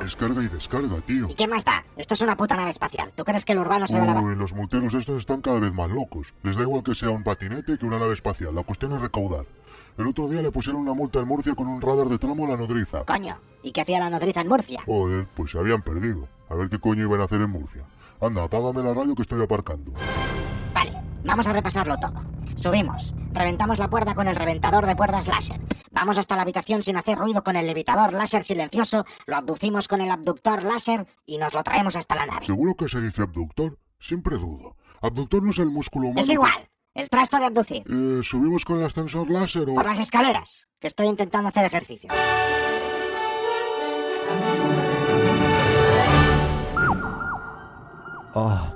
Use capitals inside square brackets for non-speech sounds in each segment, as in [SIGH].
Descarga y descarga, tío. ¿Y qué más da? Esto es una puta nave espacial. ¿Tú crees que el urbano se va a la... Uy, los multeros estos están cada vez más locos. Les da igual que sea un patinete que una nave espacial. La cuestión es recaudar. El otro día le pusieron una multa en Murcia con un radar de tramo a la nodriza. Coño, ¿y qué hacía la nodriza en Murcia? Joder, pues se habían perdido. A ver qué coño iban a hacer en Murcia. Anda, apágame la radio que estoy aparcando. Vale, vamos a repasarlo todo. Subimos, reventamos la puerta con el reventador de puertas láser. Vamos hasta la habitación sin hacer ruido con el levitador láser silencioso, lo abducimos con el abductor láser y nos lo traemos hasta la nave. ¿Seguro que se dice abductor? Siempre dudo. Abductor no es el músculo humano. Es igual, el trasto de abducir. Eh, ¿Subimos con el ascensor láser o...? Por las escaleras, que estoy intentando hacer ejercicio. Oh,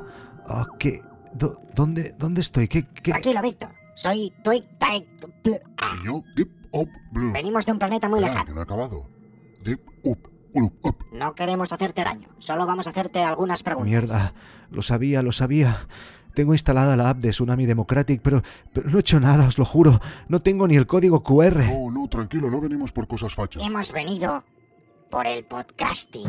oh, ¿qué? Do- ¿Dónde, ¿Dónde estoy? ¿Qué, qué? Tranquilo, Víctor. Soy Twig Y yo, Deep Up Blue. Venimos de un planeta muy lejano. no he acabado. Deep Up Up Up. No queremos hacerte daño, solo vamos a hacerte algunas preguntas. Mierda, lo sabía, lo sabía. Tengo instalada la app de Tsunami Democratic, pero, pero no he hecho nada, os lo juro. No tengo ni el código QR. No, no, tranquilo, no venimos por cosas fachas. Hemos venido por el podcasting.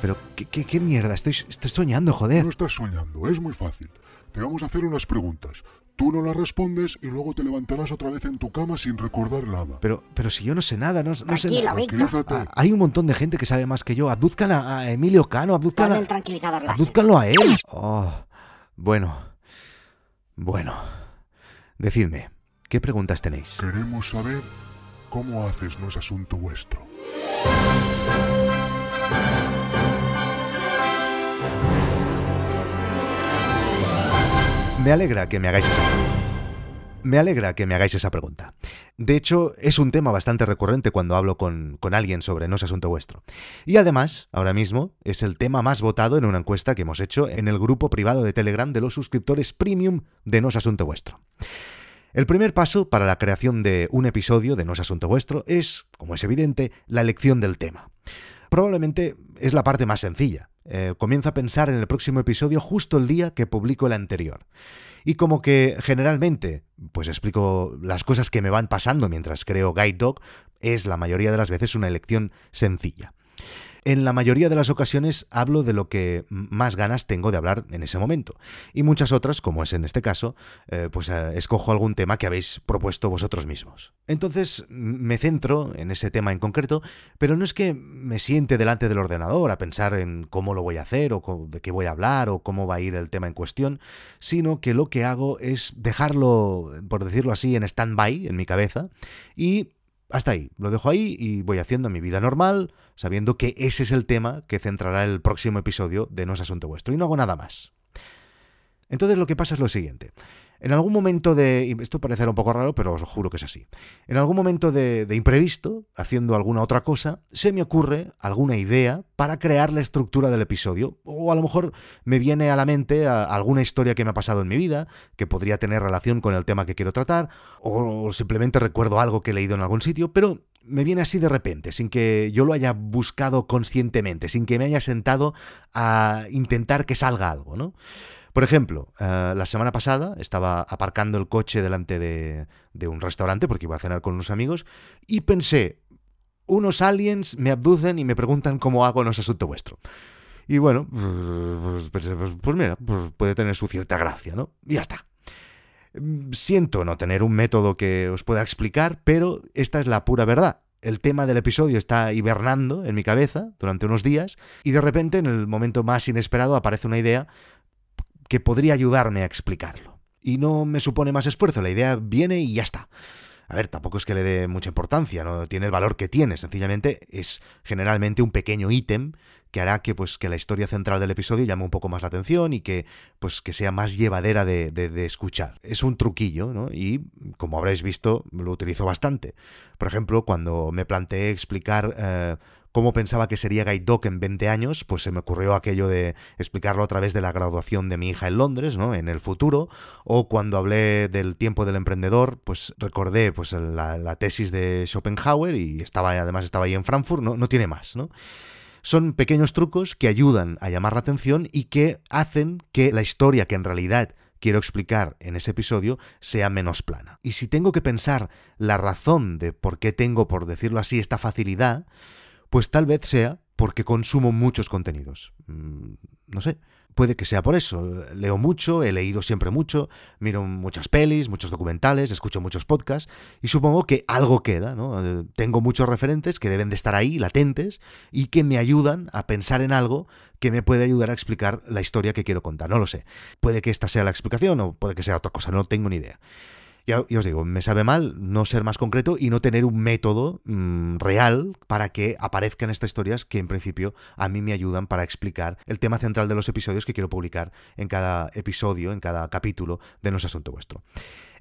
¿Pero qué, qué, qué mierda? Estoy, estoy soñando, joder. No estás soñando, es muy fácil. Te vamos a hacer unas preguntas. Tú no las respondes y luego te levantarás otra vez en tu cama sin recordar nada. Pero, pero si yo no sé nada, no, no sé nada. Tranquilízate. Ah, Hay un montón de gente que sabe más que yo. Abduzcan a, a Emilio Cano, abduzcan a... el tranquilizador láser. Abdúzcanlo a él. Oh, bueno. Bueno. Decidme, ¿qué preguntas tenéis? Queremos saber cómo haces, no es asunto vuestro. Me alegra que me hagáis esa Me alegra que me hagáis esa pregunta. De hecho, es un tema bastante recurrente cuando hablo con, con alguien sobre No es asunto vuestro. Y además, ahora mismo, es el tema más votado en una encuesta que hemos hecho en el grupo privado de Telegram de los suscriptores premium de No es asunto vuestro. El primer paso para la creación de un episodio de No es asunto vuestro es, como es evidente, la elección del tema. Probablemente es la parte más sencilla. Eh, comienzo a pensar en el próximo episodio justo el día que publico el anterior. Y como que generalmente, pues explico las cosas que me van pasando mientras creo Guide Dog, es la mayoría de las veces una elección sencilla. En la mayoría de las ocasiones hablo de lo que más ganas tengo de hablar en ese momento. Y muchas otras, como es en este caso, eh, pues eh, escojo algún tema que habéis propuesto vosotros mismos. Entonces me centro en ese tema en concreto, pero no es que me siente delante del ordenador a pensar en cómo lo voy a hacer o de qué voy a hablar o cómo va a ir el tema en cuestión, sino que lo que hago es dejarlo, por decirlo así, en stand-by en mi cabeza y hasta ahí, lo dejo ahí y voy haciendo mi vida normal, sabiendo que ese es el tema que centrará el próximo episodio de No es Asunto Vuestro. Y no hago nada más. Entonces lo que pasa es lo siguiente. En algún momento de... esto parecerá un poco raro, pero os juro que es así. En algún momento de, de imprevisto, haciendo alguna otra cosa, se me ocurre alguna idea para crear la estructura del episodio. O a lo mejor me viene a la mente alguna historia que me ha pasado en mi vida, que podría tener relación con el tema que quiero tratar, o simplemente recuerdo algo que he leído en algún sitio, pero me viene así de repente, sin que yo lo haya buscado conscientemente, sin que me haya sentado a intentar que salga algo, ¿no? Por ejemplo, eh, la semana pasada estaba aparcando el coche delante de, un restaurante porque iba a cenar con unos amigos y pensé, unos aliens me abducen y me preguntan cómo hago no es asunto vuestro. Y bueno, pues, pensé, pues, pues mira, pues puede tener su cierta gracia, ¿no? Y ya está. Mm, Siento no tener un método que os pueda explicar, pero esta es la pura verdad. El tema del episodio está hibernando en mi cabeza durante unos días y de repente en el momento más inesperado aparece una idea que podría ayudarme a explicarlo. Y no me supone más esfuerzo, la idea viene y ya está. A ver, tampoco es que le dé mucha importancia, no tiene el valor que tiene, sencillamente es generalmente un pequeño ítem que hará que pues que la historia central del episodio llame un poco más la atención y que pues que sea más llevadera de, escuchar. Es un truquillo, ¿no? Y como habréis visto, lo utilizo bastante. Por ejemplo, cuando me planteé explicar eh, cómo pensaba que sería Guide Dog en 20 años, pues se me ocurrió aquello de explicarlo a través de la graduación de mi hija en Londres, ¿no? En el futuro. O cuando hablé del tiempo del emprendedor, pues recordé pues la, la tesis de Schopenhauer y estaba además estaba ahí en Frankfurt, no, no tiene más, ¿no? Son pequeños trucos que ayudan a llamar la atención y que hacen que la historia que en realidad quiero explicar en ese episodio sea menos plana. Y si tengo que pensar la razón de por qué tengo, por decirlo así, esta facilidad, pues tal vez sea porque consumo muchos contenidos. Mm, no sé, puede que sea por eso. Leo mucho, he leído siempre mucho, miro muchas pelis, muchos documentales, escucho muchos podcasts y supongo que algo queda, ¿no? Eh, tengo muchos referentes que deben de estar ahí, latentes, y que me ayudan a pensar en algo que me puede ayudar a explicar la historia que quiero contar. No lo sé. Puede que esta sea la explicación o puede que sea otra cosa, no tengo ni idea. Ya, os digo, me sabe mal no ser más concreto y no tener un método mm, real para que aparezcan estas historias que en principio a mí me ayudan para explicar el tema central de los episodios que quiero publicar en cada episodio, en cada capítulo de No es Asunto Vuestro.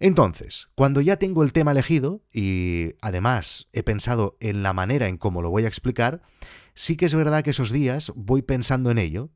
Entonces, cuando ya tengo el tema elegido y además he pensado en la manera en cómo lo voy a explicar, sí que es verdad que esos días voy pensando en ello.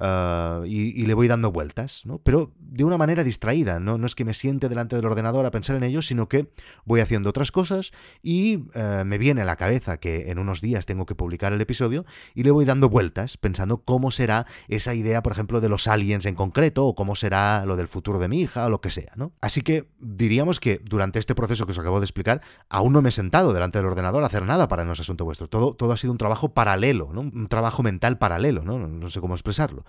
Ah, y, le voy dando vueltas, ¿no? Pero de una manera distraída, ¿no? no es que me siente delante del ordenador a pensar en ello, sino que voy haciendo otras cosas y eh, me viene a la cabeza que en unos días tengo que publicar el episodio y le voy dando vueltas pensando cómo será esa idea, por ejemplo, de los aliens en concreto o cómo será lo del futuro de mi hija o lo que sea, ¿no? Así que diríamos que durante este proceso que os acabo de explicar, aún no me he sentado delante del ordenador a hacer nada para no es asunto vuestro. Todo, todo ha sido un trabajo paralelo, ¿no? Un trabajo mental paralelo, ¿no? No sé cómo expresarlo.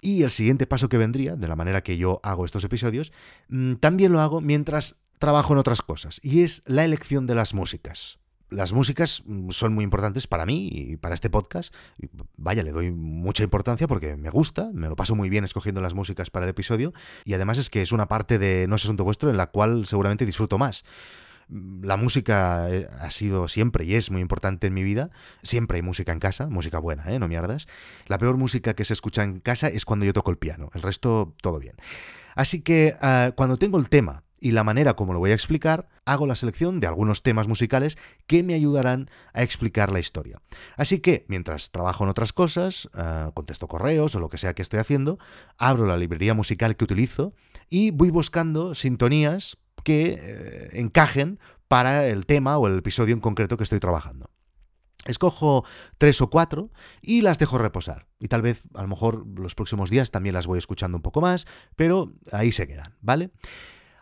Y el siguiente paso que vendría, de la manera que yo hago estos episodios, mm, también lo hago mientras trabajo en otras cosas, y es la elección de las músicas. Las músicas mm, son muy importantes para mí y para este podcast. Vaya, le doy mucha importancia porque me gusta, me lo paso muy bien escogiendo las músicas para el episodio y además es que es una parte de No es asunto vuestro en la cual seguramente disfruto más la música eh, ha sido siempre y es muy importante en mi vida. Siempre hay música en casa, música buena, ¿eh? no mierdas. La peor música que se escucha en casa es cuando yo toco el piano. El resto, todo bien. Así que ah, cuando tengo el tema y la manera como lo voy a explicar, hago la selección de algunos temas musicales que me ayudarán a explicar la historia. Así que, mientras trabajo en otras cosas, ah, contesto correos o lo que sea que estoy haciendo, abro la librería musical que utilizo y voy buscando sintonías que eh, encajen para el tema o el episodio en concreto que estoy trabajando. Escojo tres o cuatro y las dejo reposar. Y tal vez, a lo mejor, los próximos días también las voy escuchando un poco más, pero ahí se quedan, ¿vale?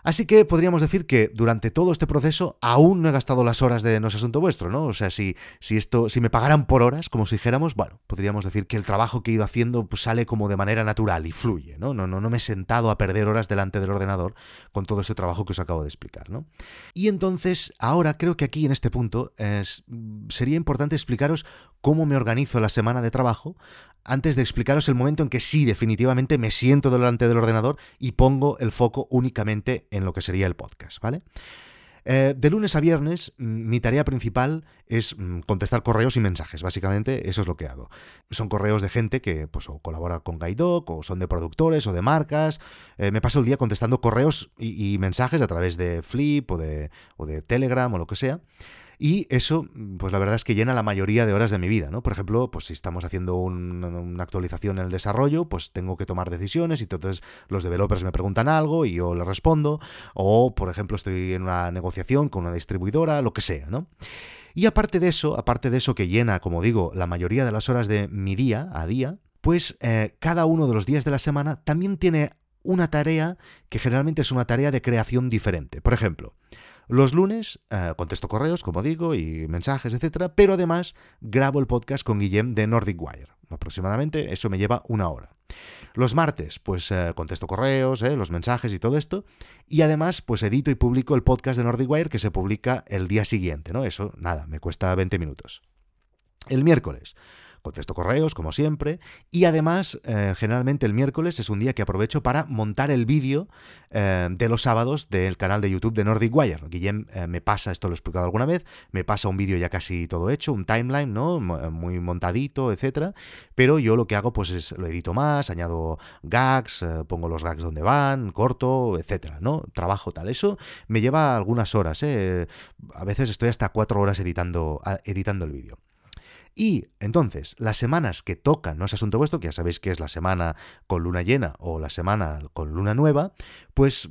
Así que podríamos decir que durante todo este proceso aún no he gastado las horas de No es asunto vuestro, ¿no? O sea, si, si esto, si me pagaran por horas, como si dijéramos, bueno, podríamos decir que el trabajo que he ido haciendo pues, sale como de manera natural y fluye, ¿no? No, no, no me he sentado a perder horas delante del ordenador con todo ese trabajo que os acabo de explicar, ¿no? Y entonces, ahora creo que aquí en este punto sería importante explicaros cómo me organizo la semana de trabajo antes de explicaros el momento en que sí, definitivamente me siento delante del ordenador y pongo el foco únicamente en lo que sería el podcast, ¿vale? Eh, de lunes a viernes, mm, mi tarea principal es mm, contestar correos y mensajes. Básicamente, eso es lo que hago. Son correos de gente que pues, o colabora con Gaidoc, o son de productores, o de marcas. Eh, me paso el día contestando correos y, mensajes a través de Flip o de, o de Telegram o lo que sea. Y eso, pues la verdad es que llena la mayoría de horas de mi vida, ¿no? Por ejemplo, pues si estamos haciendo una actualización en el desarrollo, pues tengo que tomar decisiones y entonces los developers me preguntan algo y yo les respondo. O, por ejemplo, estoy en una negociación con una distribuidora, lo que sea, ¿no? Y aparte de eso, aparte de eso que llena, como digo, la mayoría de las horas de mi día a día, pues eh, cada uno de los días de la semana también tiene una tarea que generalmente es una tarea de creación diferente. Por ejemplo, los lunes eh, contesto correos, como digo, y mensajes, etcétera, pero además grabo el podcast con Guillem de Nordic Wire. Aproximadamente eso me lleva una hora. Los martes, pues eh, contesto correos, eh, los mensajes y todo esto. Y además, pues edito y publico el podcast de Nordic Wire que se publica el día siguiente, ¿no? Eso, nada, me cuesta 20 minutos. El miércoles, Contesto correos, como siempre. Y además, eh, generalmente el miércoles es un día que aprovecho para montar el vídeo eh, de los sábados del canal de YouTube de Nordic Wire. Guillem eh, me pasa, esto lo he explicado alguna vez, me pasa un vídeo ya casi todo hecho, un timeline, ¿no? Muy montadito, etcétera. Pero yo lo que hago, pues es lo edito más, añado gags, pongo los gags donde van, corto, etcétera, ¿no? Trabajo tal. Eso me lleva algunas horas, A veces estoy hasta cuatro horas editando, editando el vídeo. Y entonces, las semanas que tocan, no es asunto vuestro, que ya sabéis que es la semana con luna llena o la semana con luna nueva, pues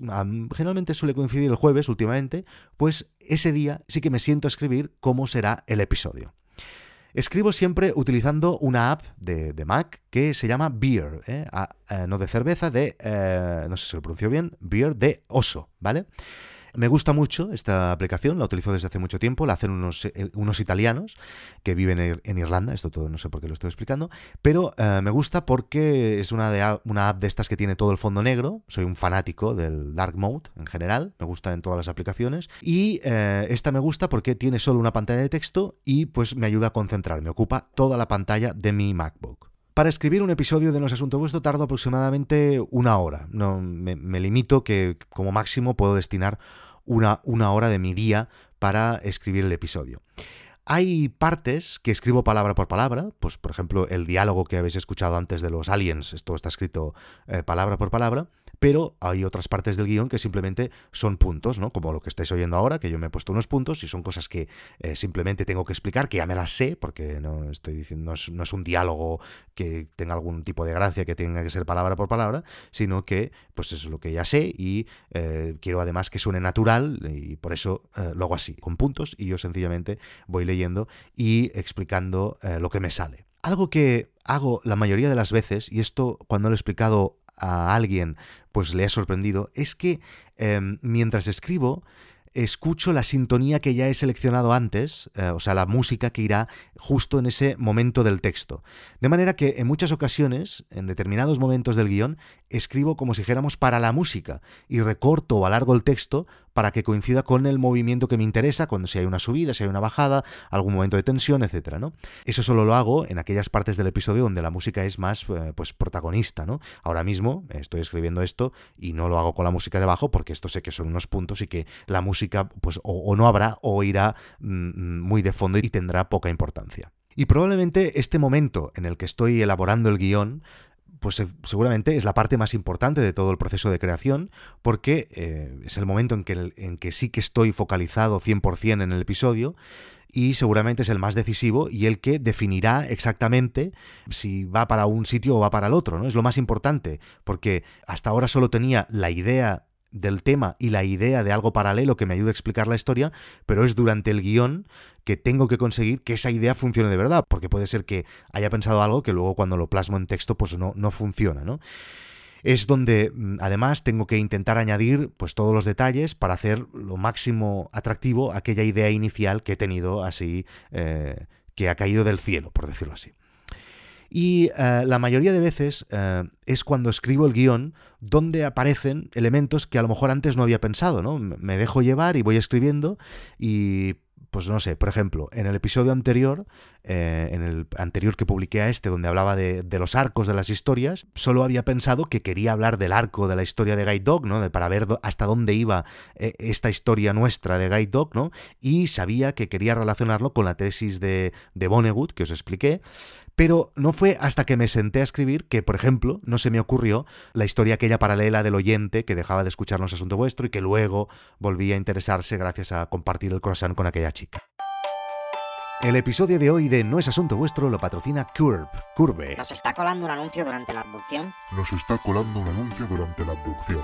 generalmente suele coincidir el jueves últimamente, pues ese día sí que me siento a escribir cómo será el episodio. Escribo siempre utilizando una app de, Mac que se llama Beer, ¿eh? Eh, no de cerveza, de, eh, no sé si lo pronuncio bien, Beer de oso, ¿vale? Me gusta mucho esta aplicación, la utilizo desde hace mucho tiempo, la hacen unos, eh, unos italianos que viven en Irlanda, esto todo no sé por qué lo estoy explicando, pero eh, me gusta porque es una, de, una app de estas que tiene todo el fondo negro, soy un fanático del dark mode en general, me gusta en todas las aplicaciones, y eh, esta me gusta porque tiene solo una pantalla de texto y pues me ayuda a concentrarme, ocupa toda la pantalla de mi MacBook. Para escribir un episodio de No es Asunto Vuestro tardo aproximadamente una hora. No, me, limito que como máximo puedo destinar una, una hora de mi día para escribir el episodio. Hay partes que escribo palabra por palabra, pues por ejemplo el diálogo que habéis escuchado antes de los aliens, esto está escrito eh, palabra por palabra, pero hay otras partes del guion que simplemente son puntos, ¿no? Como lo que estáis oyendo ahora, que yo me he puesto unos puntos y son cosas que eh, simplemente tengo que explicar, que ya me las sé, porque no estoy diciendo, no es, un diálogo que tenga algún tipo de gracia, que tenga que ser palabra por palabra, sino que pues es lo que ya sé y eh, quiero además que suene natural y por eso eh, lo hago así, con puntos y yo sencillamente voy leyendo y explicando lo que me sale. Algo que hago la mayoría de las veces, y esto cuando lo he explicado a alguien pues le ha sorprendido es que em, mientras escribo escucho la sintonía que ya he seleccionado antes, eh, o sea, la música que irá justo en ese momento del texto. De manera que en muchas ocasiones, en determinados momentos del guion, escribo como si dijéramos para la música y recorto o alargo el texto para que coincida con el movimiento que me interesa, cuando si hay una subida, si hay una bajada, algún momento de tensión, etcétera, ¿no? Eso solo lo hago en aquellas partes del episodio donde la música es más eh, pues protagonista, ¿no? Ahora mismo estoy escribiendo esto y no lo hago con la música debajo porque esto sé que son unos puntos y que la música pues o, no habrá o irá mm, muy de fondo y tendrá poca importancia. Y probablemente este momento en el que estoy elaborando el guion pues seguramente es la parte más importante de todo el proceso de creación, porque eh, es el momento en que, en que sí que estoy focalizado 100% en el episodio y seguramente es el más decisivo y el que definirá exactamente si va para un sitio o va para el otro, ¿no? Es lo más importante, porque hasta ahora solo tenía la idea del tema y la idea de algo paralelo que me ayude a explicar la historia, pero es durante el guion que tengo que conseguir que esa idea funcione de verdad, porque puede ser que haya pensado algo que luego cuando lo plasmo en texto pues no, no funciona, ¿no? Es donde mm, además tengo que intentar añadir pues todos los detalles para hacer lo máximo atractivo aquella idea inicial que he tenido así, eh, que ha caído del cielo, por decirlo así. Y eh, la mayoría de veces eh, es cuando escribo el guion donde aparecen elementos que a lo mejor antes no había pensado, ¿no? Me dejo llevar y voy escribiendo y pues no sé, por ejemplo, en el episodio anterior, eh, en el anterior que publiqué a este, donde hablaba de, los arcos de las historias, solo había pensado que quería hablar del arco de la historia de Guide Dog, ¿no? De, para ver hasta dónde iba esta historia nuestra de Guide Dog, ¿no? Y sabía que quería relacionarlo con la tesis de, de Vonnegut, que os expliqué. Pero no fue hasta que me senté a escribir que, por ejemplo, no se me ocurrió la historia aquella paralela del oyente que dejaba de escucharnos Asunto Vuestro y que luego volvía a interesarse gracias a compartir el croissant con aquella chica. El episodio de hoy de No es Asunto Vuestro lo patrocina Curve. Curve. ¿Nos está colando un anuncio durante la abducción? Nos está colando un anuncio durante la abducción.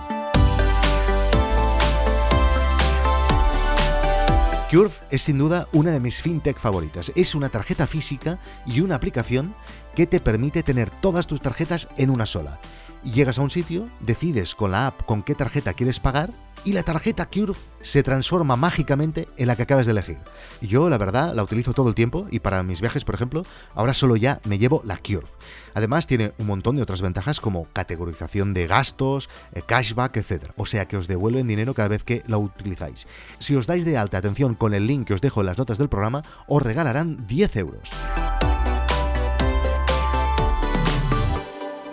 Curve es sin duda una de mis fintech favoritas. Es una tarjeta física y una aplicación que te permite tener todas tus tarjetas en una sola. Llegas a un sitio, decides con la app con qué tarjeta quieres pagar y la tarjeta Curve se transforma mágicamente en la que acabas de elegir. Yo, la verdad, la utilizo todo el tiempo y para mis viajes, por ejemplo, ahora solo ya me llevo la Curve. Además, tiene un montón de otras ventajas como categorización de gastos, eh, cashback, etc. O sea que os devuelven dinero cada vez que la utilizáis. Si os dais de alta atención con el link que os dejo en las notas del programa, os regalarán 10 euros.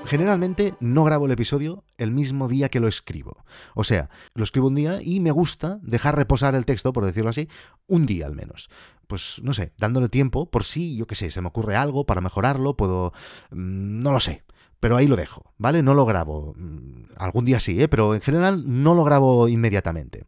Generalmente no grabo el episodio el mismo día que lo escribo. O sea, lo escribo un día y me gusta dejar reposar el texto, por decirlo así, un día al menos. Pues no sé, dándole tiempo, por si, yo qué sé, se me ocurre algo para mejorarlo, puedo... Mm, no lo sé. Pero ahí lo dejo, ¿vale? No lo grabo. Mm, algún día sí, ¿eh? pero en general no lo grabo inmediatamente.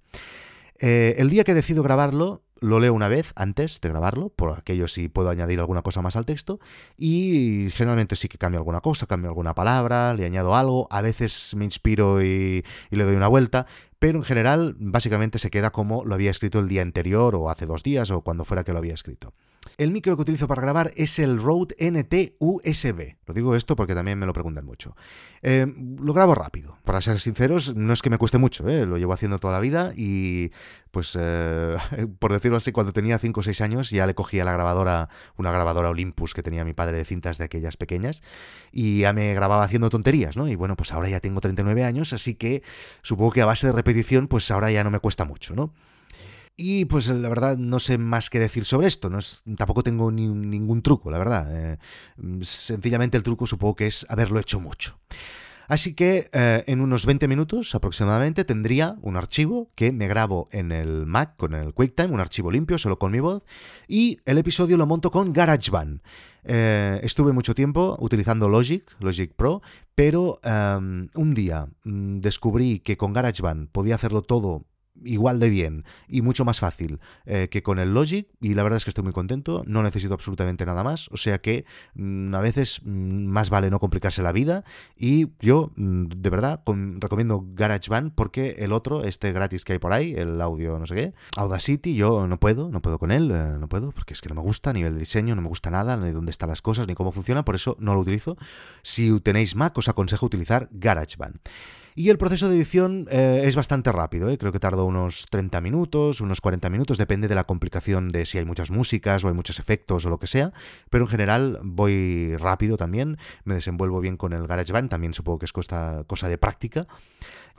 Eh, el día que decido grabarlo, lo leo una vez antes de grabarlo, por aquello si puedo añadir alguna cosa más al texto, y generalmente sí que cambio alguna cosa, cambio alguna palabra, le añado algo, a veces me inspiro y, y le doy una vuelta, pero en general básicamente se queda como lo había escrito el día anterior o hace dos días o cuando fuera que lo había escrito. El micro que utilizo para grabar es el Rode NT USB. Lo digo esto porque también me lo preguntan mucho. Eh, lo grabo rápido. Para ser sinceros, no es que me cueste mucho, ¿eh? lo llevo haciendo toda la vida y, pues, eh, [LAUGHS] por decirlo así, cuando tenía 5 o 6 años ya le cogía la grabadora, una grabadora Olympus que tenía mi padre de cintas de aquellas pequeñas y ya me grababa haciendo tonterías, ¿no? Y bueno, pues ahora ya tengo 39 años, así que supongo que a base de repetición, pues ahora ya no me cuesta mucho, ¿no? Y pues la verdad no sé más que decir sobre esto, no tampoco tengo ni, ningún truco, la verdad. Eh, sencillamente el truco supongo que es haberlo hecho mucho. Así que eh, en unos 20 minutos aproximadamente tendría un archivo que me grabo en el Mac con el QuickTime, un archivo limpio, solo con mi voz, y el episodio lo monto con GarageBand. Eh, estuve mucho tiempo utilizando Logic, Logic Pro, pero em, un día mm, descubrí que con GarageBand podía hacerlo todo igual de bien y mucho más fácil eh, que con el Logic y la verdad es que estoy muy contento, no necesito absolutamente nada más, o sea que mm, a veces mm, más vale no complicarse la vida y yo mm, de verdad recomiendo GarageBand porque el otro, este gratis que hay por ahí, el audio no sé qué, Audacity, yo no puedo, no puedo con él, eh, no puedo porque es que no me gusta a nivel de diseño, no me gusta nada, ni dónde están las cosas, ni cómo funciona, por eso no lo utilizo. Si tenéis Mac os aconsejo utilizar GarageBand. Y el proceso de edición eh, es bastante rápido, ¿eh? creo que tarda unos 30 minutos, unos 40 minutos, depende de la complicación de si hay muchas músicas o hay muchos efectos o lo que sea, pero en general voy rápido también, me desenvuelvo bien con el GarageBand, también supongo que es cosa, cosa de práctica.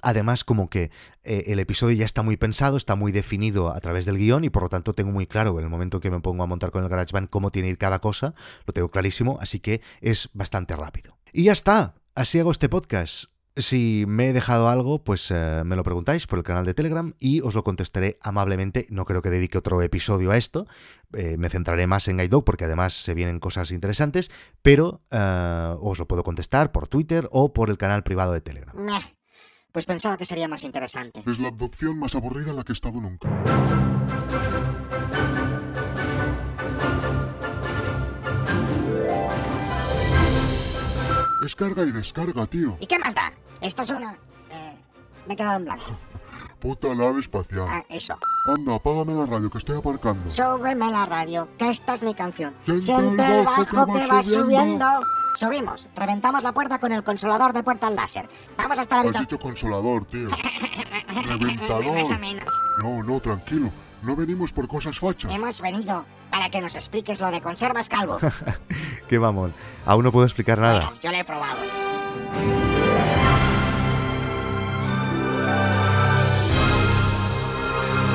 Además, como que eh, el episodio ya está muy pensado, está muy definido a través del guion y por lo tanto tengo muy claro en el momento que me pongo a montar con el GarageBand cómo tiene que ir cada cosa, lo tengo clarísimo, así que es bastante rápido. Y ya está, así hago este podcast. Si me he dejado algo, pues eh, me lo preguntáis por el canal de Telegram y os lo contestaré amablemente. No creo que dedique otro episodio a esto. Eh, me centraré más en Guide porque además se vienen cosas interesantes, pero eh, os lo puedo contestar por Twitter o por el canal privado de Telegram. Pues pensaba que sería más interesante. Es la adopción más aburrida en la que he estado nunca. Descarga y descarga, tío. ¿Y qué más da? Esto es una... Eh, me he quedado en blanco. [LAUGHS] Puta nave espacial. Ah, eso. Anda, apágame la radio que estoy aparcando. Súbeme la radio, que esta es mi canción. Siente, el bajo que va, subiendo. Subimos, reventamos la puerta con el consolador de puertas láser. Vamos hasta la habitación. Has dicho consolador, tío. [LAUGHS] Reventador. No, no, tranquilo. No venimos por cosas fachas. Hemos venido para que nos expliques lo de conservas calvo. [LAUGHS] Qué mamón. Aún no puedo explicar nada. yo lo he probado.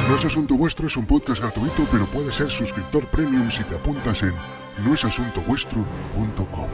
No es asunto vuestro, es un podcast gratuito, pero puedes ser suscriptor premium si te apuntas en noesasuntovuestro.com.